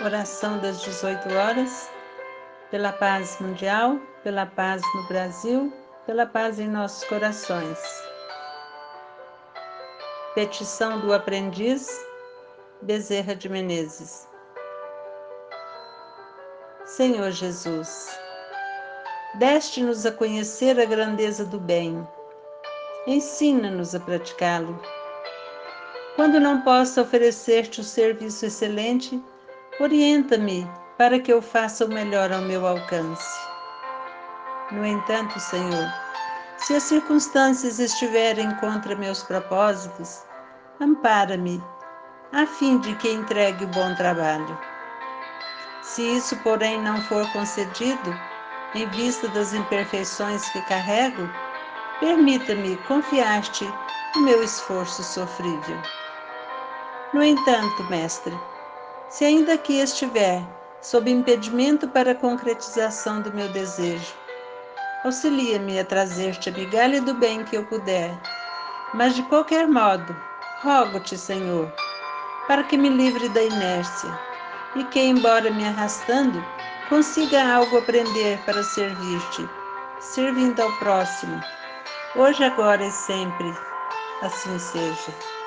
Oração das 18 horas, pela paz mundial, pela paz no Brasil, pela paz em nossos corações. Petição do aprendiz Bezerra de Menezes. Senhor Jesus, deste-nos a conhecer a grandeza do bem. Ensina-nos a praticá-lo. Quando não possa oferecer-te o serviço excelente, Orienta-me para que eu faça o melhor ao meu alcance. No entanto, Senhor, se as circunstâncias estiverem contra meus propósitos, ampara-me, a fim de que entregue o bom trabalho. Se isso, porém, não for concedido, em vista das imperfeições que carrego, permita-me confiar-te o meu esforço sofrível. No entanto, Mestre, se ainda aqui estiver sob impedimento para a concretização do meu desejo, auxilia-me a trazer-te a migalha do bem que eu puder. Mas de qualquer modo, rogo-te, Senhor, para que me livre da inércia e que, embora me arrastando, consiga algo aprender para servir-te, servindo ao próximo, hoje, agora e sempre. Assim seja.